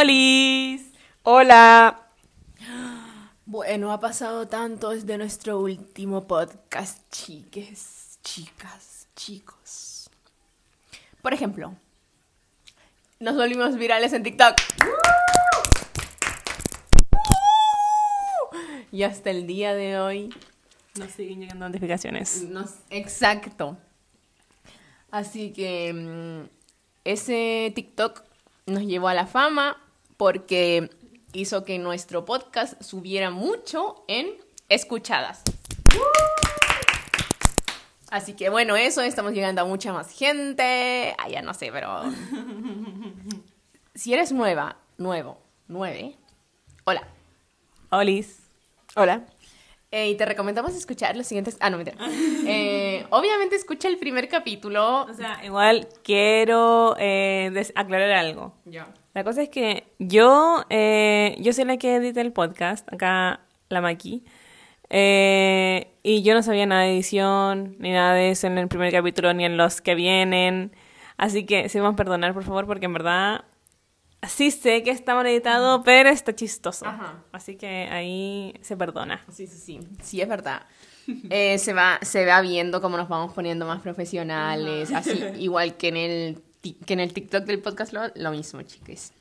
¡Olis! Hola. Bueno, ha pasado tanto desde nuestro último podcast, chiques, chicas, chicos. Por ejemplo, nos volvimos virales en TikTok. Y hasta el día de hoy Nos siguen llegando notificaciones. Nos- exacto. Así que mm, ese TikTok nos llevó a la fama porque hizo que nuestro podcast subiera mucho en escuchadas. Así que bueno, eso, estamos llegando a mucha más gente. Ah, ya no sé, pero... Si eres nueva, nuevo, nueve, hola. ¡Olis! Hola. Eh, y te recomendamos escuchar los siguientes. Ah, no, mentira. Eh, obviamente escucha el primer capítulo. O sea, igual quiero eh, aclarar algo. Ya. La cosa es que yo, eh, yo soy la que edita el podcast, acá la Maki, eh, y yo no sabía nada de edición, ni nada de eso en el primer capítulo, ni en los que vienen, así que se van a perdonar, por favor, porque en verdad sí sé que está mal editado, pero está chistoso, Ajá. así que ahí se perdona. Sí, sí, sí. Sí, es verdad. Eh, se, va, se va viendo cómo nos vamos poniendo más profesionales, así, igual que en el, que en el TikTok del podcast, lo, lo mismo, chicas.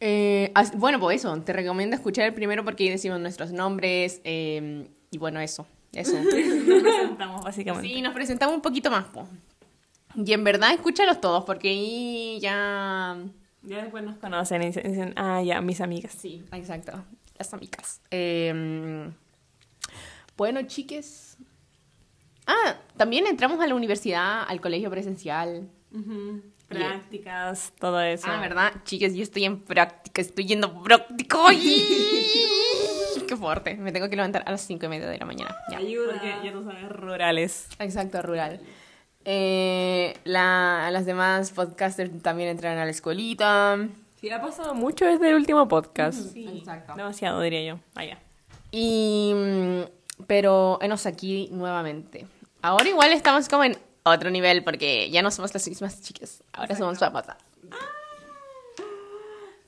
Eh, bueno, pues eso, te recomiendo escuchar el primero porque ahí decimos nuestros nombres eh, y bueno, eso, eso. Nos presentamos, básicamente. Sí, nos presentamos un poquito más, po. Y en verdad, escúchalos todos porque ahí ya... Ya después nos conocen y dicen- dicen, ah, ya, mis amigas. Sí, exacto. Las amigas. Eh, bueno, chiques. Ah, también entramos a la universidad, al colegio presencial. Prácticas, todo eso. Ah, ¿verdad? Chiques, yo estoy en práctica, estoy yendo. ¡Ay! Qué fuerte. Me tengo que levantar a las cinco y media de la mañana. Ya. Porque ya tú sabes, rurales. Exacto, rural. Eh, la- las demás podcasters también entraron a la escuelita. Sí, ha pasado mucho desde el último podcast. Sí. Exacto. Demasiado, diría yo. Allá. Y. mm, Pero, enos aquí nuevamente. Ahora igual estamos como en otro nivel porque ya no somos las mismas chicas. Ahora somos famosas.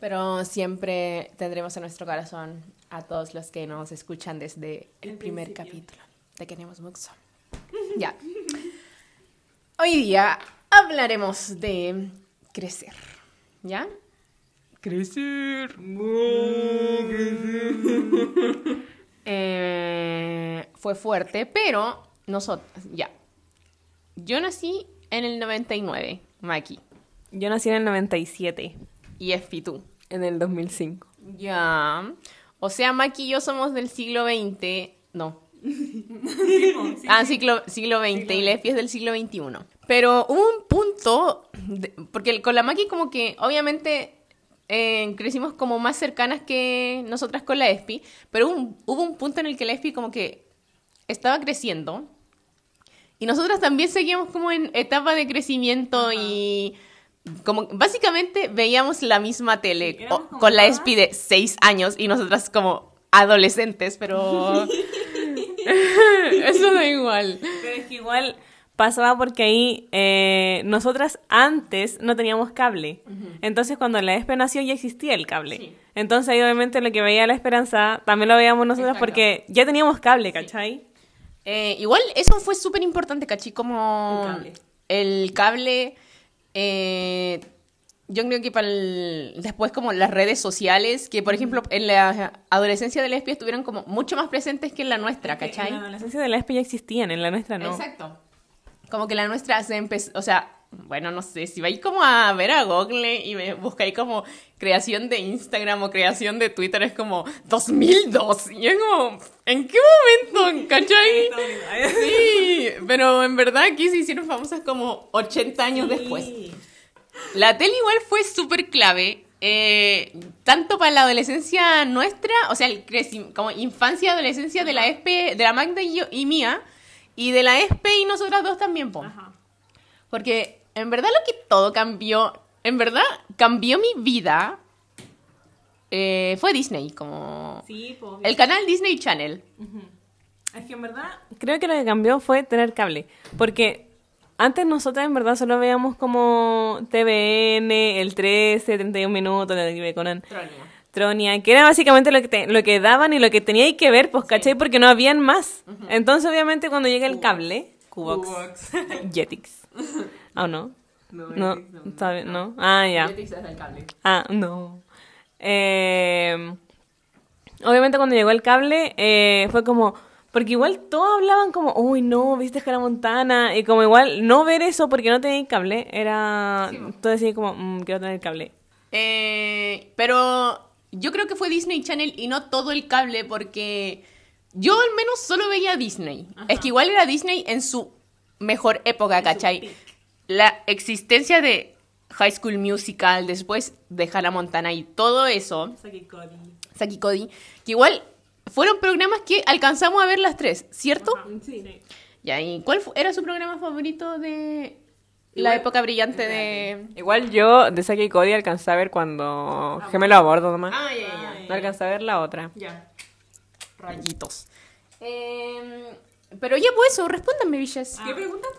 Pero siempre tendremos en nuestro corazón a todos los que nos escuchan desde el primer capítulo. Te queremos mucho. Ya. Hoy día hablaremos de crecer. ¿Ya? Crecer. Eh, fue fuerte, pero nosotros, ya. Yo nací en el 99, Maki. Yo nací en el 97. Y Espi tú. En el 2005. Ya. O sea, Maki y yo somos del siglo XX. No. ah, siglo, siglo XX y Lespi es del siglo XXI. Pero hubo un punto, de- porque con la Maki como que obviamente eh, crecimos como más cercanas que nosotras con la Espi, pero hubo un, hubo un punto en el que la Espi como que estaba creciendo y nosotras también seguíamos como en etapa de crecimiento y como básicamente veíamos la misma tele Sí, o- con la Espi de seis años y nosotras como adolescentes, pero eso da igual. Pero es que igual pasaba porque ahí eh, nosotras antes no teníamos cable. Entonces cuando la ESPE nació ya existía el cable. Sí. Entonces ahí obviamente lo que veía la esperanza también lo veíamos nosotras Exacto. porque ya teníamos cable, ¿cachai? Eh, igual eso fue súper importante, cachi, como El cable. el cable, eh, yo creo que para el- después como las redes sociales, que por ejemplo en la adolescencia de lesbias estuvieron como mucho más presentes que en la nuestra, ¿cachai? En la adolescencia de ESPE ya existían, en la nuestra no. Exacto. Como que la nuestra se empezó, o sea, bueno, no sé, si vais como a ver a Google y me buscáis como creación de Instagram o creación de Twitter, es como 2002. Y es como, ¿en qué momento? ¿Cachai? Sí, pero en verdad aquí se hicieron famosas como 80 años después. La tele igual fue súper clave, eh, tanto para la adolescencia nuestra, o sea, el como infancia, adolescencia de la ESPE, de la Magda y, yo, y mía, y de la ESPE y nosotras dos también, po. Ajá. Porque en verdad lo que todo cambió, en verdad cambió mi vida, eh, fue Disney, como Sí, pues. el canal Disney Channel. Es que en verdad creo que lo que cambió fue tener cable. Porque antes nosotras en verdad solo veíamos como TVN, el 13, 31 minutos, la de Conan. Tronia, que era básicamente lo que, te- lo que daban y lo que teníais que ver, pues, ¿cachai? Porque no habían más. Entonces, obviamente, cuando llega el cable, Cubox, Jetix. ¿Ah, no? No, está bien, no. Ah, ya. Ah, no. Eh, obviamente cuando llegó el cable eh, fue como... Porque igual todos hablaban como, uy, no, viste Hannah Montana. Y como igual no ver eso porque no tenía cable, era... Todo decía como, "Mm, quiero tener cable. Eh, pero yo creo que fue Disney Channel y no todo el cable porque yo al menos solo veía Disney. Es que igual era Disney en su mejor época, ¿cachai? La existencia de High School Musical, después de Hannah Montana y todo eso, Saki Cody, que igual fueron programas que alcanzamos a ver las tres, ¿cierto? Ya, ¿y cuál era su programa favorito de la época brillante de... Igual yo de Saki y Cody alcancé a ver cuando Gemelo a bordo nomás. Ah, ya, ya, ya. No alcancé a ver la otra. Ya. Rayitos. Em, pero ya pues eso, respóndanme, Villas. ¿Qué preguntas?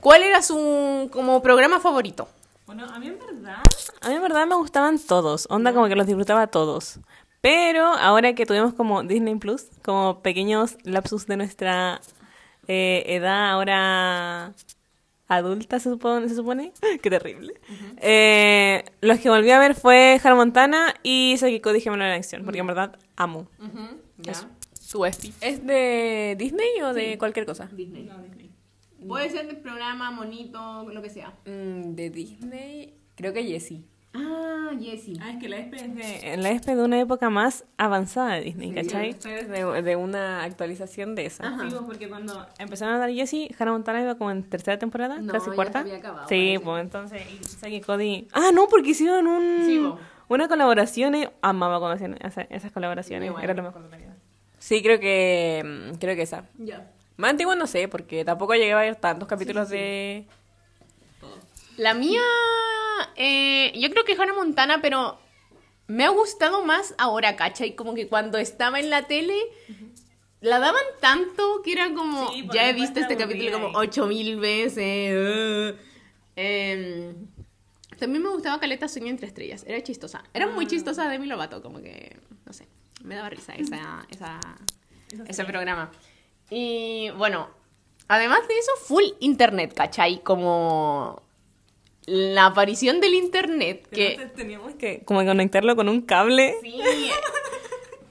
¿Cuál era su como programa favorito? Bueno, a mí en verdad... A mí en verdad me gustaban todos. Onda como que los disfrutaba todos. Pero ahora que tuvimos como Disney Plus, como pequeños lapsus de nuestra eh, edad ahora adulta, se supone. ¿se supone? Qué terrible. Eh, los que volví a ver fue Hannah Montana y Saki Cody Gemelo en acción, porque en verdad amo. Ya. Su Espi. ¿Es de Disney o de cualquier cosa? Disney. Puede ser del programa, monito, lo que sea. Mm, de Disney, creo que Jessie. Ah, Jessie. Ah, es que la ESPE es de, la ESPE de una época más avanzada de Disney, ¿cachai? Es de, de una actualización de esa. Ajá. Sí, pues, porque cuando empezaron a dar Jessie, Hannah Montana iba como en tercera temporada, No, casi ya cuarta. se había acabado, sí, parece. pues entonces, y Saki Cody. Ah, no, porque hicieron un, Sí, po. una colaboración. y- Amaba cuando hacían esa- esas colaboraciones, era lo mejor de la vida. Sí, creo que mm, creo que esa. Ya. Más antigua no sé, porque tampoco llegué a ver tantos capítulos de... La mía, eh, yo creo que Hannah Montana, pero me ha gustado más ahora, ¿cachai? Como que cuando estaba en la tele, la daban tanto que era como, Sí, ya he visto te este capítulo como ocho mil veces. uh. Em, también me gustaba Caleta Sueño entre Estrellas, era chistosa. Era muy chistosa Demi Lovato, como que, no sé, me daba risa esa, esa, ese programa. Y bueno, además de eso, full internet, ¿cachai? Como la aparición del internet, que Entonces teníamos que como conectarlo con un cable. sí,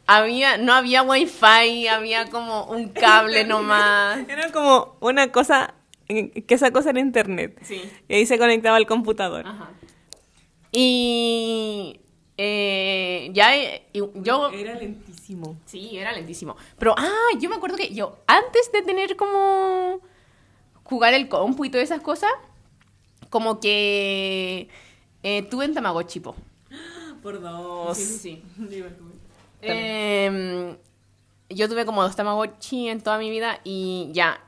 había, no había wifi, había como un cable nomás. Era como una cosa, eh, que esa cosa era internet. Sí. Y ahí se conectaba al computador. Ajá. Y eh, ya eh, yo Era lentísimo. Sí, era lentísimo. Pero, ah, yo me acuerdo que yo, antes de tener como jugar el compu y todas esas cosas, como que eh, tuve en Tamagotchi, po. Por dos. sí. Em, yo tuve como dos Tamagotchi en toda mi vida y ya.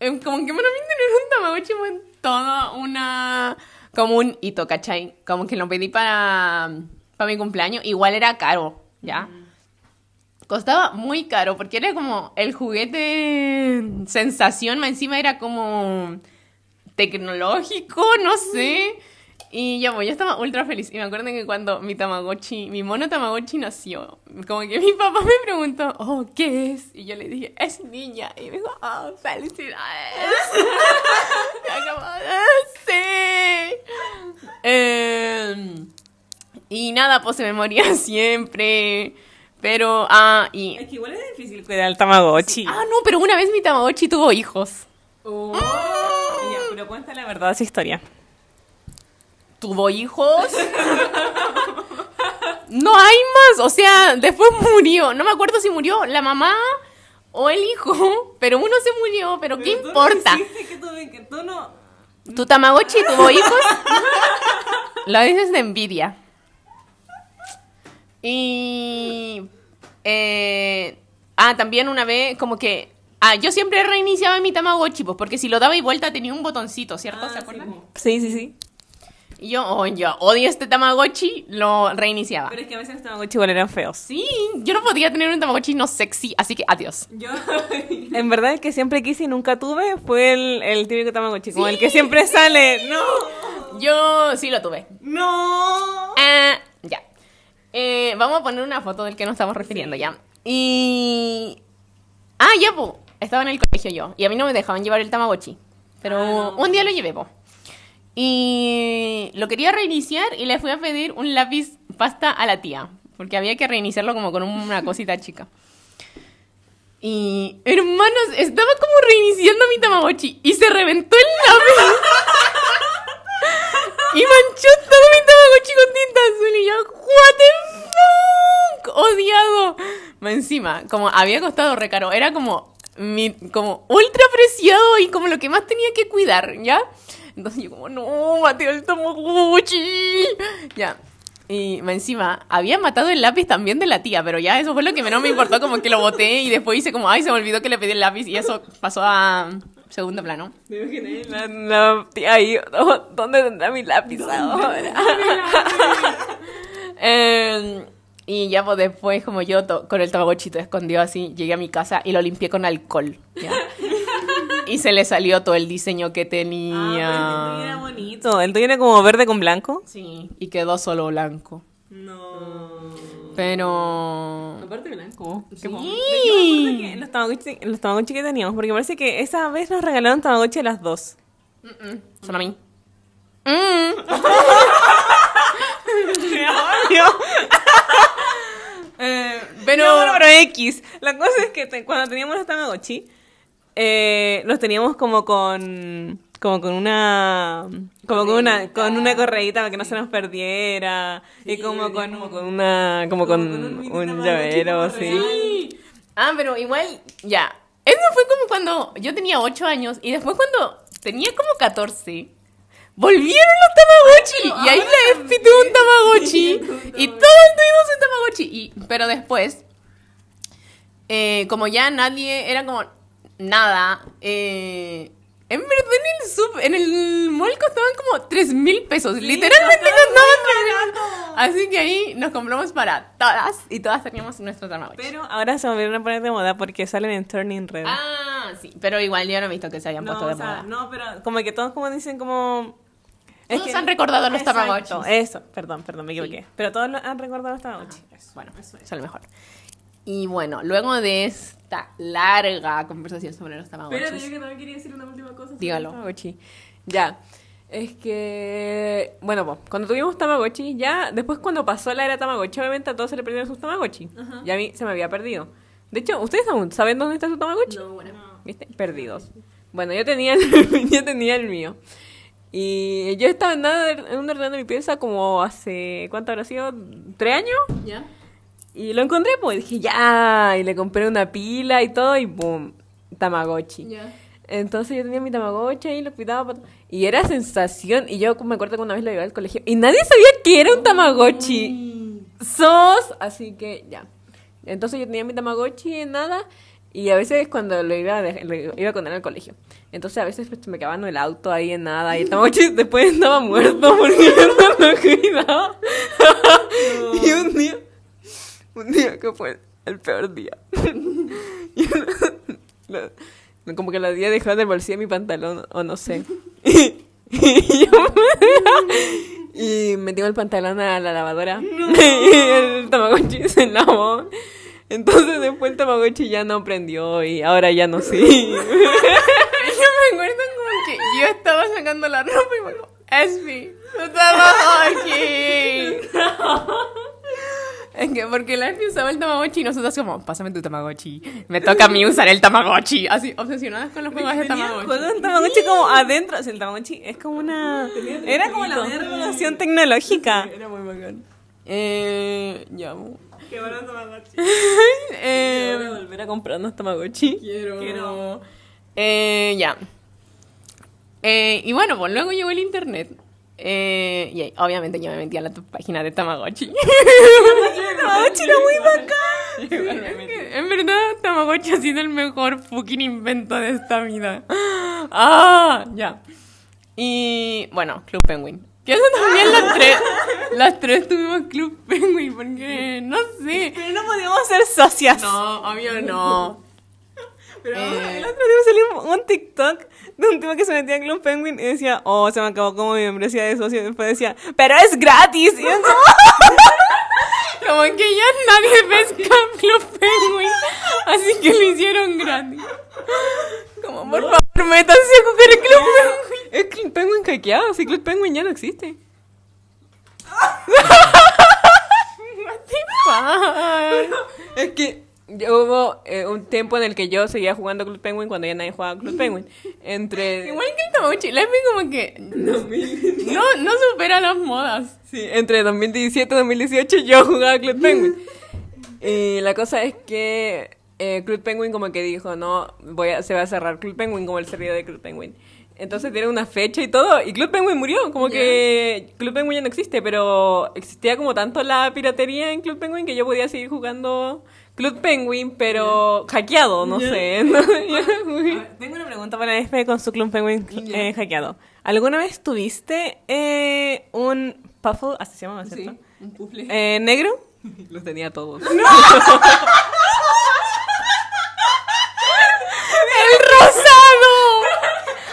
Em, como que para mí tener un Tamagotchi fue todo una... Como un hito, ¿cachai? Como que lo pedí para, para mi cumpleaños. Igual era caro, ¿ya? Costaba muy caro porque era como el juguete sensación, encima era como tecnológico, no sé. Y pues, yo estaba ultra feliz. Y me acuerdo que cuando mi Tamagotchi, mi mono Tamagotchi nació, como que mi papá me preguntó, oh, ¿qué es? Y yo le dije, es niña. Y me dijo, oh, felicidades. Y como, "Ah, sí. Em, y nada, pues se me moría siempre. Pero, ah, y... Es que igual es difícil cuidar al Tamagotchi. Ah, no, pero una vez mi Tamagotchi tuvo hijos. Ya, pero cuenta la verdad esa historia. ¿Tuvo hijos? No hay más. O sea, después murió. No me acuerdo si murió la mamá o el hijo. Pero uno se murió. Pero ¿qué importa? que tú, que tú no... ¿Tu Tamagotchi tuvo hijos? Lo dices de envidia. Y. eh, ah, también una vez, como que. Ah, yo siempre reiniciaba mi Tamagotchi, pues, porque si lo daba y vuelta tenía un botoncito, ¿cierto? ¿Se acuerdan? Sí, sí, sí. Y yo, oh, yo odio este Tamagotchi, lo reiniciaba. Pero es que a veces los Tamagotchi igual eran feos. Sí, yo no podía tener un Tamagotchi no sexy, así que adiós. Yo, en verdad, el que siempre quise y nunca tuve fue el, el típico Tamagotchi, como el que siempre sale. ¡No! Yo sí lo tuve. ¡No! Ah, ya. Eh, vamos a poner una foto del que nos estamos refiriendo ya. Y. Ah, ya, po. Estaba en el colegio yo. Y a mí no me dejaban llevar el Tamagotchi. Pero un día lo llevé, po. Y lo quería reiniciar y le fui a pedir un lápiz pasta a la tía. Porque había que reiniciarlo como con una cosita chica. Y, hermanos, estaba como reiniciando mi Tamagotchi y se reventó el lápiz. y manchó todo mi Tamagotchi con tinta azul. Y yo, ¿What the fuck? Odiado. Encima, como había costado recaro, era como, mi, como ultra preciado y como lo que más tenía que cuidar, ¿ya? Entonces yo como, no, Mateo el Tamagotchi. Ya. Y encima, había matado el lápiz también de la tía, pero ya eso fue lo que menos me importó, como que lo boté y después hice como, ay, se me olvidó que le pedí el lápiz y eso pasó a segundo plano. Me imaginé la, la tía ahí, oh, ¿dónde tendrá mi lápiz ahora? Eh, y ya pues después, como yo to- con el tamagotchito escondido así, llegué a mi casa y lo limpié con alcohol. ¿ya? y se le salió todo el diseño que tenía. Ah, el tuyo era bonito. El tuyo era como verde con blanco. Sí, y quedó solo blanco. No. Pero... Aparte blanco. Sí. Los tamagotchi, los tamagotchi que teníamos, porque parece que esa vez nos regalaron tamagotchi a las dos. Solo a mí. Mm. Eh, pero... No, pero X. La cosa es que te- cuando teníamos los Tamagotchi, eh, los teníamos como con. Como con una. Como con una, con una correíta para que no se nos perdiera. y como con, como con una. Como con un llavero, así. Sí. Ah, pero igual, ya. Eso fue como cuando yo tenía 8 años y después cuando tenía como 14, volvieron los Tamagotchi. y ahí la Espi tuvo un Tamagotchi. y todos tuvimos un Tamagotchi. Y, pero después, eh, como ya nadie era como nada, eh, en verdad en el sub, en el mall costaban como 3 mil pesos. Literalmente costaban 3 mil Así que ahí nos compramos para todas y todas teníamos nuestro Tamagotchi. Pero ahora se volvieron a poner de moda porque salen en Turning Red. Ah, sí, pero igual yo no he visto que se hayan no, puesto de o sea, moda. no, pero como que todos como dicen como... Todos han recordado los Exacto, Tamagotchis. Eso, perdón, perdón, me equivoqué. Pero todos han recordado los Tamagotchi. Bueno, eso es lo mejor. Y bueno, luego de esta larga conversación sobre los Tamagotchis. que también quería decir una última cosa. sobre Dígalo. Tamagotchi. Ya. Es que, bueno, pues, cuando tuvimos Tamagotchi, ya después cuando pasó la era Tamagotchi, obviamente a todos se le perdieron sus Tamagotchi. Y a mí se me había perdido. De hecho, ¿ustedes aún saben dónde está su Tamagotchi? No, bueno. ¿Viste? Perdidos. Bueno, yo tenía el, yo tenía el mío. Y yo estaba en, nada, en un ordenador de mi pieza como hace, ¿cuánto habrá sido? ¿Tres años? ¿Ya? Y lo encontré, pues dije, ya, y le compré una pila y todo, y boom, Tamagotchi. Ya. Entonces yo tenía mi Tamagotchi y lo cuidaba. Y era sensación, y yo me acuerdo que una vez lo llevé al colegio, y nadie sabía que era un Tamagotchi. Sos, así que ya. Entonces yo tenía mi Tamagotchi en nada, y a veces cuando lo iba a, lo iba con él al colegio. Entonces a veces pues, me quedaban el auto ahí en nada, y el Tamagotchi después estaba muerto porque no lo cuidaba. y un día, un día que fue el peor día. Y como que la día dejó en el bolsillo de mi pantalón, o no sé. Y, yo me- y metí el pantalón a la lavadora. Y el Tamagotchi se lavó. Entonces después el Tamagotchi ya no prendió y ahora ya no sí. Yo me acuerdo como que yo estaba sacando la ropa y me dijo, Espi, tu Tamagotchi. Es que porque la Espi usaba el Tamagotchi y nosotros como, pásame tu Tamagotchi. Me toca a mí usar el Tamagotchi. Así, obsesionadas con los juegos de Tamagotchi. Juega un Tamagotchi como adentro. O sea, el Tamagotchi es como una. Era como la mayor revolución tecnológica. Era muy bacán. Eh, ya. Qué bueno Tamagotchi. Eh, Voy a volver a comprarnos Tamagotchi. Quiero. Eh, ya. Eh, y bueno, pues luego llegó el internet. Eh, y ahí, obviamente yo me metí a la página de Tamagotchi. Tamagotchi era muy bacán. en verdad, Tamagotchi ha sido el mejor fucking invento de esta vida. Ah, ya. Y bueno, Club Penguin. Que eso también las tres, las tres tuvimos Club Penguin, porque no sé. Pero no podíamos ser socias. No, obvio no. Pero Eh. el otro día salió un, un TikTok de un tipo que se metía en Club Penguin y decía, oh, se me acabó como mi membresía de socio. Y después decía, pero es gratis. Y yo como, Como que ya nadie pesca Club Penguin, así que lo hicieron gratis. Como, por favor, métanse a jugar el Club Penguin. Es Club Penguin hackeado, si Club Penguin ya no existe. What the fuck? Es que ya hubo eh, un tiempo en el que yo seguía jugando Club Penguin cuando ya nadie jugaba Club Penguin. Entre, Igual que el Tamagotchi, la Epi como que no, no supera las modas. sí, entre 2017 y 2018 yo jugaba Club Penguin. Y la cosa es que eh, Club Penguin como que dijo, no, voy a, se va a cerrar Club Penguin como el servidor de Club Penguin. Entonces tiene una fecha y todo, y Club Penguin murió, como que Club Penguin ya no existe, pero existía como tanto la piratería en Club Penguin que yo podía seguir jugando Club Penguin, pero hackeado, no sé. Tengo una pregunta para Espe con su Club Penguin eh, hackeado. ¿Alguna vez tuviste eh, un puffle, así se llama, ¿cierto? un pufle. Eh, ¿Negro? Los tenía todos. ¡El rosado!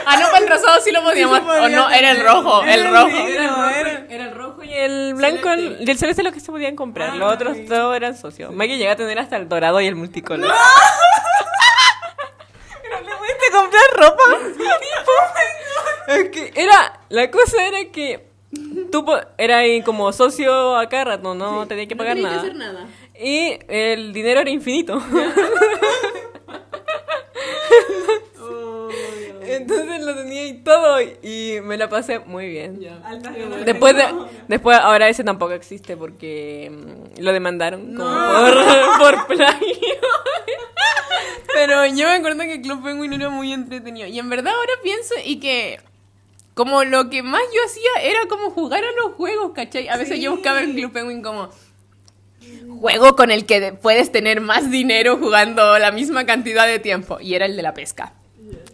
Ah, no, para el rosado sí lo podíamos. O no, era el rojo, el rojo. Era, era el rojo y el blanco el- y el celeste los que se podían comprar. los otros todos eran socios. Maggie llegó a tener hasta el dorado y el multicolor. ¿Le pudiste comprar ropa? Es que era, la cosa era que tú eras como socio a cada rato, no tenías que pagar nada. nada. Y el dinero era infinito. Entonces lo tenía ahí todo y me la pasé muy bien. Después de, después ahora ese tampoco existe porque mm, lo demandaron como por, por plagio. Pero yo me acuerdo que Club Penguin era muy entretenido. Y en verdad ahora pienso y que como lo que más yo hacía era como jugar a los juegos, ¿cachai? A veces yo buscaba en Club Penguin como juego con el que de- puedes tener más dinero jugando la misma cantidad de tiempo. Y era el de la pesca.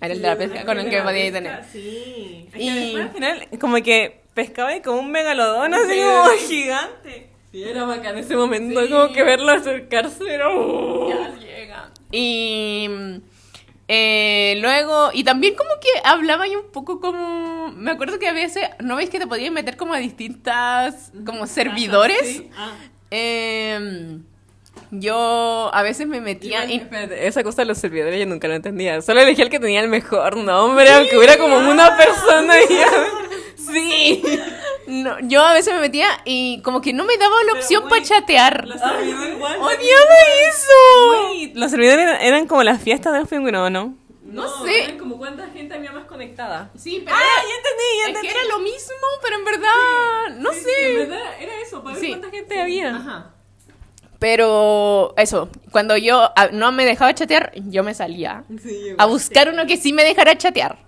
Era el de la pesca con el que podías tener. Sí. Y- después, al final, como que pescaba y como un megalodón, así como gigante. Sí, era bacán ese momento, como que verlo acercarse era... oh. Ya llega. Y eh, luego, y también como que hablaba y un poco como, me acuerdo que a veces, ¿no veis que te podías meter como a distintas, como servidores? Em, yo a veces me metía. Espérate, esa cosa de los servidores yo nunca lo entendía. Solo elegí el que tenía el mejor nombre, aunque hubiera como una persona y Sí. No, yo a veces me metía y como que no me daba la opción para chatear. igual. ¡Odiaba eso! Los servidores eran, como las fiestas de los pingüinos, ¿o ¿no? No sé. como cuánta gente había más conectada. Sí, pero Ah, era- ya entendí, ya es entendí. que era lo mismo, pero en verdad, no sé. verdad era eso, para ver Sí. cuánta gente había. Ajá. Pero eso, cuando yo ah, no me dejaba chatear, yo me salía a buscar uno que sí me dejara chatear.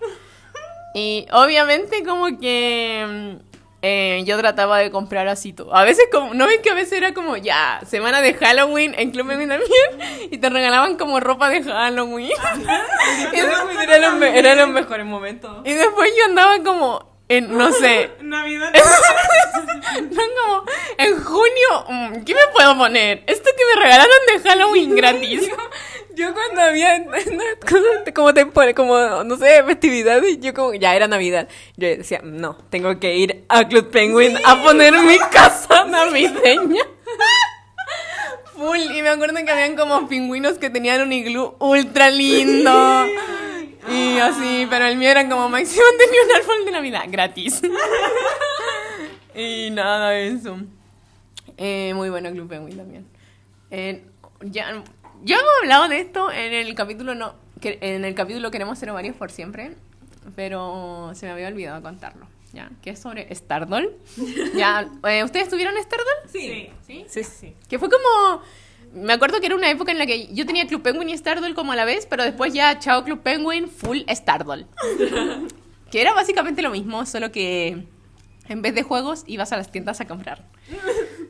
Y obviamente como que mm, eh, yo trataba de comprar así todo. A veces como, ¿no ven que a veces era como ya, semana de Halloween en Club Penguin también? Y te regalaban como ropa de Halloween. y, después, Eran los, me- eran los mejores momentos. y después yo andaba como en, no sé, Navidad. no, como, en junio, mm, ¿qué me puedo poner? Esto que me regalaron de Halloween gratis. Yo cuando había cosas como tempor- como no sé, festividades, yo como ya era Navidad. Yo decía, no, tengo que ir a Club Penguin a poner mi casa navideña. Full, y me acuerdo que habían como pingüinos que tenían un iglú ultra lindo. Y así, pero el mío era como máximo tenía un árbol de Navidad gratis. y nada de eso. Eh, muy bueno Club Penguin también. Eh, ya, ya hemos hablado de esto en el capítulo no, que, en el capítulo queremos ser varios por siempre, pero se me había olvidado contarlo. Ya, que es sobre Stardoll. ya, eh, ¿ustedes tuvieron Stardoll? Sí. ¿Sí? Sí, sí. Que fue como. Me acuerdo que era una época en la que yo tenía Club Penguin y Stardoll como a la vez, pero después ya chao Club Penguin, full Stardoll. que era básicamente lo mismo, solo que en vez de juegos ibas a las tiendas a comprar.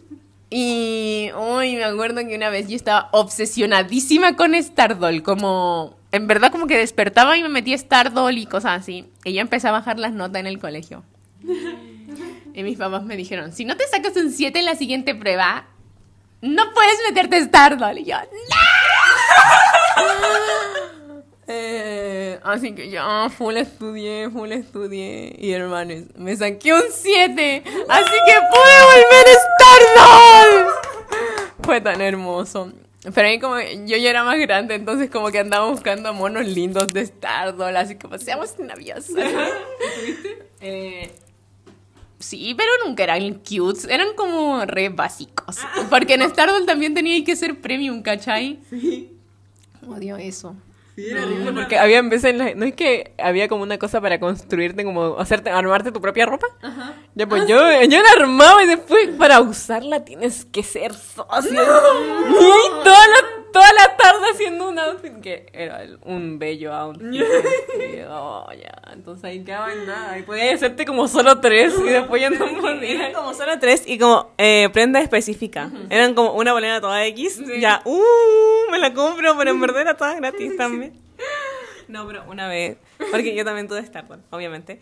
Y hoy me acuerdo que una vez yo estaba obsesionadísima con Stardoll, como en verdad como que despertaba y me metía Stardoll y cosas así. Y yo empecé a bajar las notas en el colegio. Y mis papás me dijeron, si no te sacas un 7 en la siguiente prueba, no puedes meterte a Stardoll. Y yo, ¡No! Eh, así que ya full estudié, full estudié. Y hermanos, me saqué un 7. Así que pude volver a Stardoll. Fue tan hermoso. Pero ahí como yo ya era más grande, entonces como que andaba buscando monos lindos de Stardoll, así como seamos novios. eh, sí, pero nunca eran cutes, eran como re básicos. Porque en Stardoll también tenía que ser premium, ¿cachai? Sí. Odio eso. Sí, era horrible porque había veces en la- no es que había como una cosa para construirte como hacerte armarte tu propia ropa. Ya pues yo, yo la armaba y después para usarla tienes que ser socio. y ahí toda la, toda la tarde haciendo un outfit que era un bello outfit. Y, oh, ya, entonces ahí quedaba en nada. Y podías hacerte como solo tres y después ya no podías. como solo tres y como eh, prenda específica. Eran como una bolera toda X. Ya, uh, me la compro, pero en verdad era toda gratis también. No, pero una vez, porque yo también tuve Stardoll, obviamente.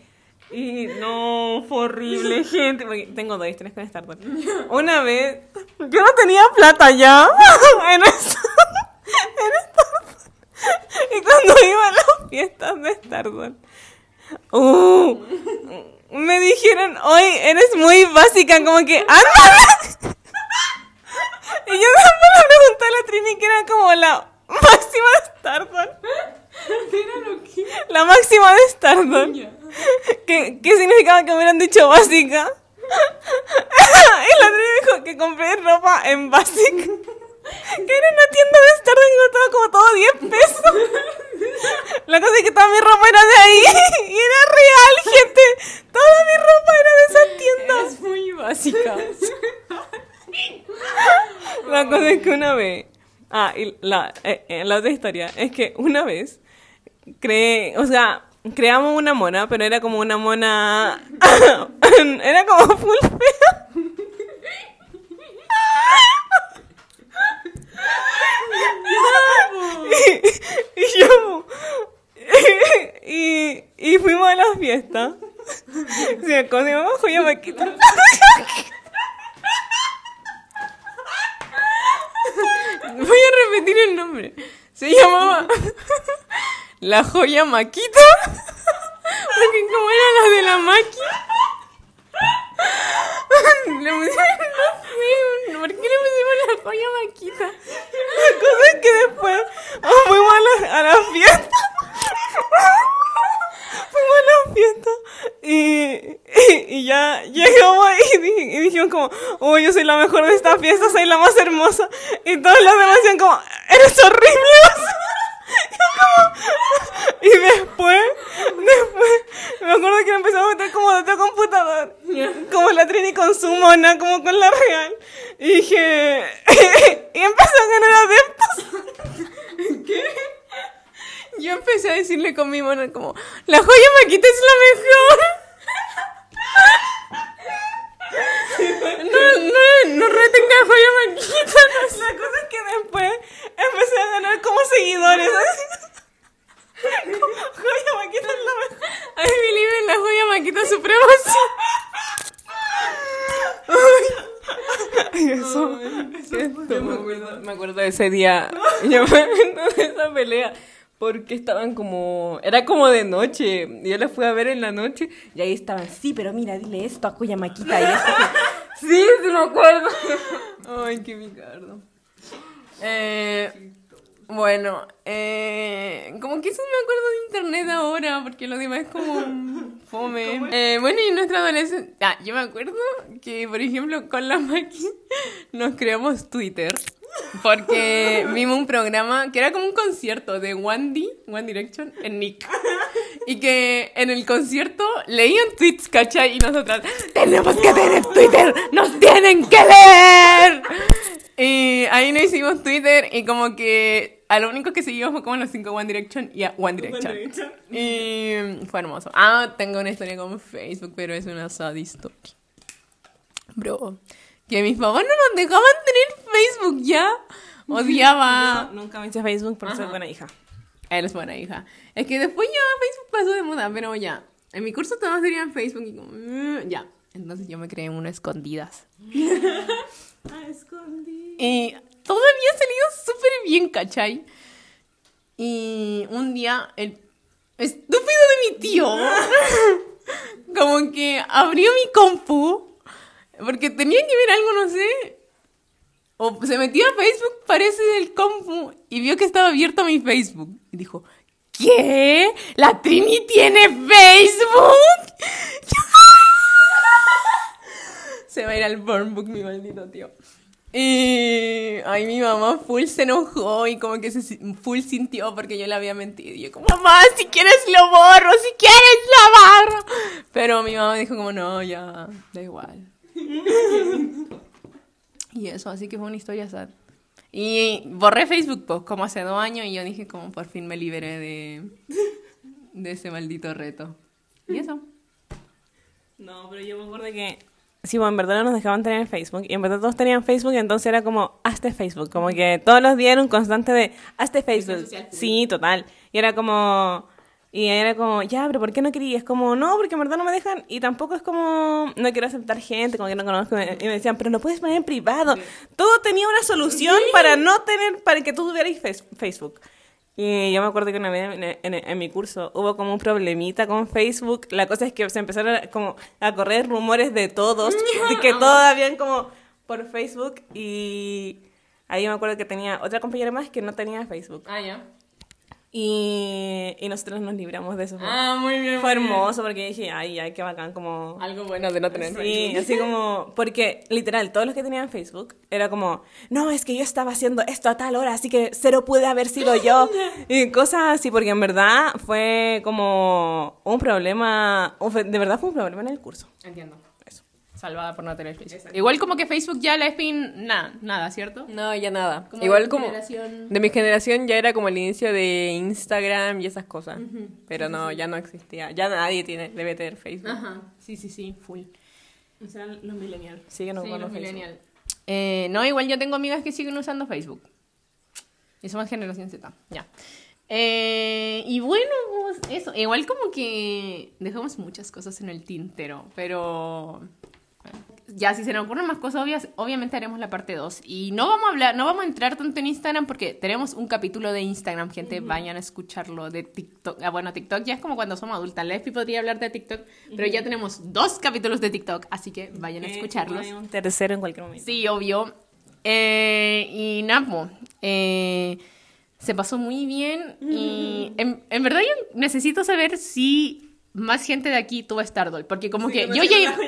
Y no, fue horrible, gente, porque tengo dos historias con Stardoll. Una vez, yo no tenía plata ya en eso. Y cuando iba a las fiestas de Stardoll, uh, me dijeron, hoy eres muy básica, como que, ¡ándale! Y yo le pregunté a la Trini que era como la máxima de Stardoll. La máxima de Stardoll. ¿Qué, ¿Qué significaba que me hubieran dicho básica? y la Trini dijo que compré ropa en Basic. Que era una tienda de y costaba como todo 10 pesos. La cosa es que toda mi ropa era de ahí. Y era real, gente. Toda mi ropa era de esas tiendas. Es muy básica. La cosa es que una vez. Ah, y la, eh, eh, la otra historia es que una vez creé, o sea, creamos una mona, pero era como una mona. era como full fea. y, y yo. y, y fuimos a la fiesta. Sí, con mi mamá joya maquita. Voy a repetir el nombre. Se llamaba La Joya Maquita. Porque como eran las de la máquina. Le pusieron, no sé, ¿por qué le pusimos la joya maquita? La cosa es que después fuimos a la, a la fiesta. fuimos a la fiesta y, y, y ya llegamos y, di- y dijimos como, oh, yo soy la mejor de esta fiesta, soy la más hermosa. Y todos los demás decían como, eres horrible. Y después, después, me acuerdo que empezó a meter como de otro computador. Como la Trini con su mona, como con la real. Y dije, y empezó a ganar adeptos. Yo empecé a decirle con mi mano como, la joya maquita es la No, retenga joya maquita. La cosa es que después empecé a ganar como seguidores. Joya, Maquita es la mejor. I believe en la joya maquita supremacia. Ay, eso. Yo me acuerdo, me acuerdo de ese día. Yo me acuerdo de esa pelea. Porque estaban como. Era como de noche. Yo la fui a ver en la noche. Y ahí estaban. Sí, pero mira, dile esto a Cuya Maquita. Y esto Sí, sí me acuerdo. Ay, qué picardo. Eh, bueno, eh, como que eso me acuerdo de internet ahora, porque lo demás es como fome. Eh, bueno, y en nuestra adolescencia, ah, yo me acuerdo que, por ejemplo, con la máquina nos creamos Twitter. Porque vimos un programa que era como un concierto de One D, One Direction, en Nick. Y que en el concierto leían tweets, ¿cachai? Y nosotras, tenemos que tener Twitter, nos tienen que leer. Y ahí no hicimos Twitter y como que a lo único que seguimos fue como los cinco One Direction y a One Direction. Y fue hermoso. Ah, tengo una historia con Facebook, pero es una sad story. Bro, que mis papás no nos dejaban tener Facebook ya. Odiaba. Yo nunca me hice Facebook por ser buena hija. Eres buena hija. Es que después ya Facebook pasó de moda, pero ya. En mi curso todos tenían Facebook y como, mm, ya. Entonces yo me creé una escondidas. Ah, escondí. Y todo había salido súper bien, ¿cachai? Y un día el estúpido de mi tío como que abrió mi compu porque tenía que ver algo, no sé. O se metió a Facebook, parece, del compu y vio que estaba abierto mi Facebook. Y dijo, ¿qué? ¿La Trini tiene Facebook? Se va a ir al burn book, mi maldito tío. Y ay, mi mamá full se enojó y como que se full sintió porque yo le había mentido. Y yo como, mamá, si quieres lo borro, si quieres lo borro. Pero mi mamá dijo como, no, ya, da igual. y eso, así que fue una historia sad. Y borré Facebook pues, como hace dos años y yo dije como por fin me liberé de, de ese maldito reto. Y eso. No, pero yo me acuerdo que... Sí, bueno, en verdad no nos dejaban tener Facebook. Y en verdad todos tenían Facebook, entonces era como, hazte Facebook. Como que todos los días era un constante de, hazte Facebook. Sí, total. Y era como... Y era como, ya, pero ¿por qué no querías? Como, no, porque en verdad no me dejan. Y tampoco es como, no quiero aceptar gente, como que no conozco. Y me decían, pero lo puedes poner en privado. Todo tenía una solución para no tener, para que tú tuvieras face- Facebook. Y yo me acuerdo que una vez en, en- en mi curso hubo como un problemita con Facebook. La cosa es que se empezaron a, como a correr rumores de todos, de que todos habían como por Facebook. Y ahí me acuerdo que tenía otra compañera más que no tenía Facebook. Ah, ya. Y, y nosotros nos libramos de eso. Fue- Ah, muy bien. Fue muy bien. hermoso porque dije, ay, ay, qué bacán, como... Algo bueno de no tener Sí, así como, porque literal, todos los que tenían Facebook era como, no, es que yo estaba haciendo esto a tal hora, así que cero puede haber sido yo. Y cosas así, porque en verdad fue como un problema, de verdad fue un problema en el curso. Entiendo. Salvada por no tener Facebook. Igual como que Facebook ya la spin nada, nada, ¿cierto? No, ya nada. Como Igual de como... generación- De mi generación ya era como el inicio de Instagram y esas cosas. Pero no, ya no existía. Ya nadie tiene, debe tener Facebook. Ajá. Sí, sí, sí, full. O sea, los millennials. Siguen Sí, usando los millennials. Eh, no, igual yo tengo amigas que siguen usando Facebook. Y somos generación Z. Ya. Eh, y bueno, pues eso. Igual como que dejamos muchas cosas en el tintero, pero ya si se nos ocurren más cosas obvias, obviamente haremos la parte 2. Y no vamos a hablar, no vamos a entrar tanto en Instagram porque tenemos un capítulo de Instagram, gente, vayan a escucharlo de TikTok. Ah, bueno, TikTok ya es como cuando somos adultas. Lespi podría hablar de TikTok, pero ya tenemos dos capítulos de TikTok, así que vayan a escucharlos. hay un tercero en cualquier momento. Sí, obvio. Eh, y Napo, eh, se pasó muy bien y en, en verdad yo necesito saber si más gente de aquí tuvo Stardoll, porque como que yo ya...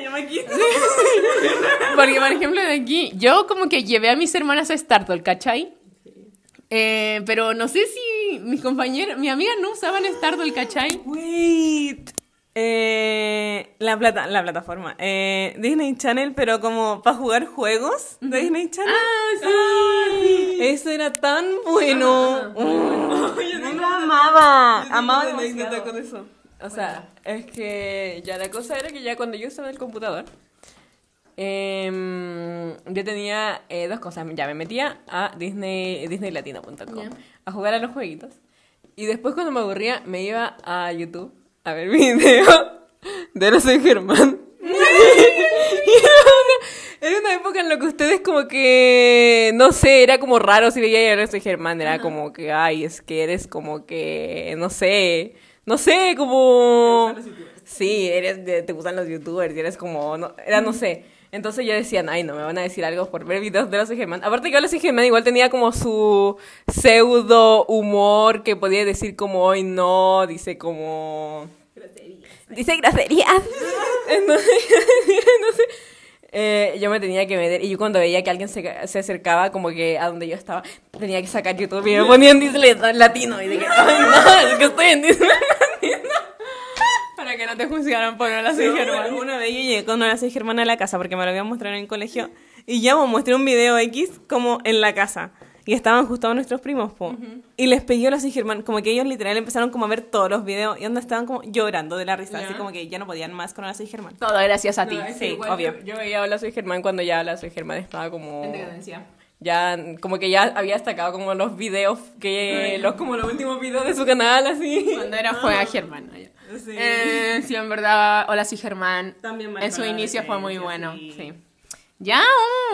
Porque, por ejemplo, de aquí, yo como que llevé a mis hermanas a Stardoll, ¿cachai? Eh, pero no sé si mis compañeros, mi amiga no usaban Stardoll, ¿cachai? Wait. Eh, la, plata, la plataforma. Eh, Disney Channel, pero como para jugar juegos de Disney Channel. Ah, sí. Eso era tan bueno. Yo no lo amaba. Amaba demasiado. anécdota con eso. O sea, es que ya la cosa era que ya cuando yo estaba en el computador, em, yo tenía eh, dos cosas. Ya me metía a Disney, disneylatino.com a jugar a los jueguitos. Y después cuando me aburría me iba a YouTube a ver videos de No soy Germán. Era, una, época en la que ustedes como que, no sé, era como raro si veía a soy Germán, era como que, ay, es que eres como que, no sé, no sé, como... Sí, eres de- te gustan los youtubers y eres como, no, era no sé. Entonces yo decía, ay, no, me van a decir algo por ver videos de los Germán. Aparte que los Germán igual tenía como su pseudo humor que podía decir como hoy no, dice como... Dice groserías. Entonces, entonces, eh, yo me tenía que meter y yo cuando veía que alguien se, se acercaba como que a donde yo estaba, tenía que sacar YouTube y me ponía en Disney latino y dije, ay, no, es que estoy en Disney Para que no te juzgaran por no la soy Sí, Germán. Una vez yo llegué con una soy germana a la casa porque me lo habían mostrado en el colegio. Y ya me mostré un video X como en la casa. Y estaban justo nuestros primos, po. Y les pedí a la soy germana. Como que ellos literal empezaron como a ver todos los videos. Y donde estaban como llorando de la risa. Así como que ya no podían más con la soy germana. Todo gracias a ti. No, Sí, igual obvio. Yo, yo veía Hola Soy Germán cuando ya Hola Soy Germán estaba como... En decadencia. ya como que ya había destacado como los videos que los como los últimos videos de su canal así Cuando era fue a Germán. ¿no? Sí. Eh, sí, en verdad, hola, soy Germán. También En su inicio fue muy bueno. sí. Sí. Ya,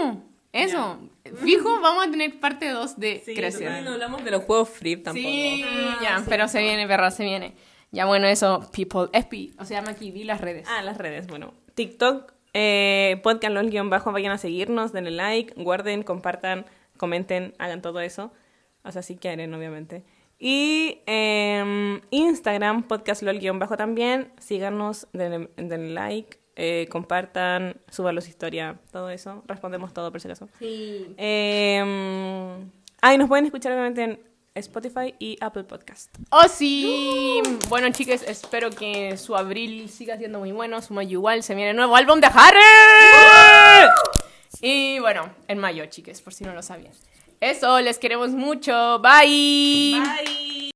mm, eso. Fijo, vamos a tener parte 2 de Sí, Crecer. No hablamos de los juegos free tampoco Sí, Ah, ya, sí. pero se viene, perra, se viene. Ya, bueno, eso, people. Espi, o sea, aquí, di las redes. Ah, las redes, bueno. TikTok, eh, podcast los guion bajo, vayan a seguirnos, denle like, guarden, compartan, comenten, hagan todo eso. O sea, si quieren, obviamente. Y em, Instagram, podcast LOL guion bajo también. Síganos, denle, denle like, eh, compartan, suban los historias, todo eso. Respondemos todo por si acaso. Sí. Eh, ah, y nos pueden escuchar obviamente en Spotify y Apple Podcast. Oh, sí. Bueno, chicas, espero que su abril siga siendo muy bueno. Su mayo igual. Se viene el nuevo álbum de Harry. Y bueno, en mayo, chicas, por si no lo sabían. Eso, les queremos mucho. Bye. Bye.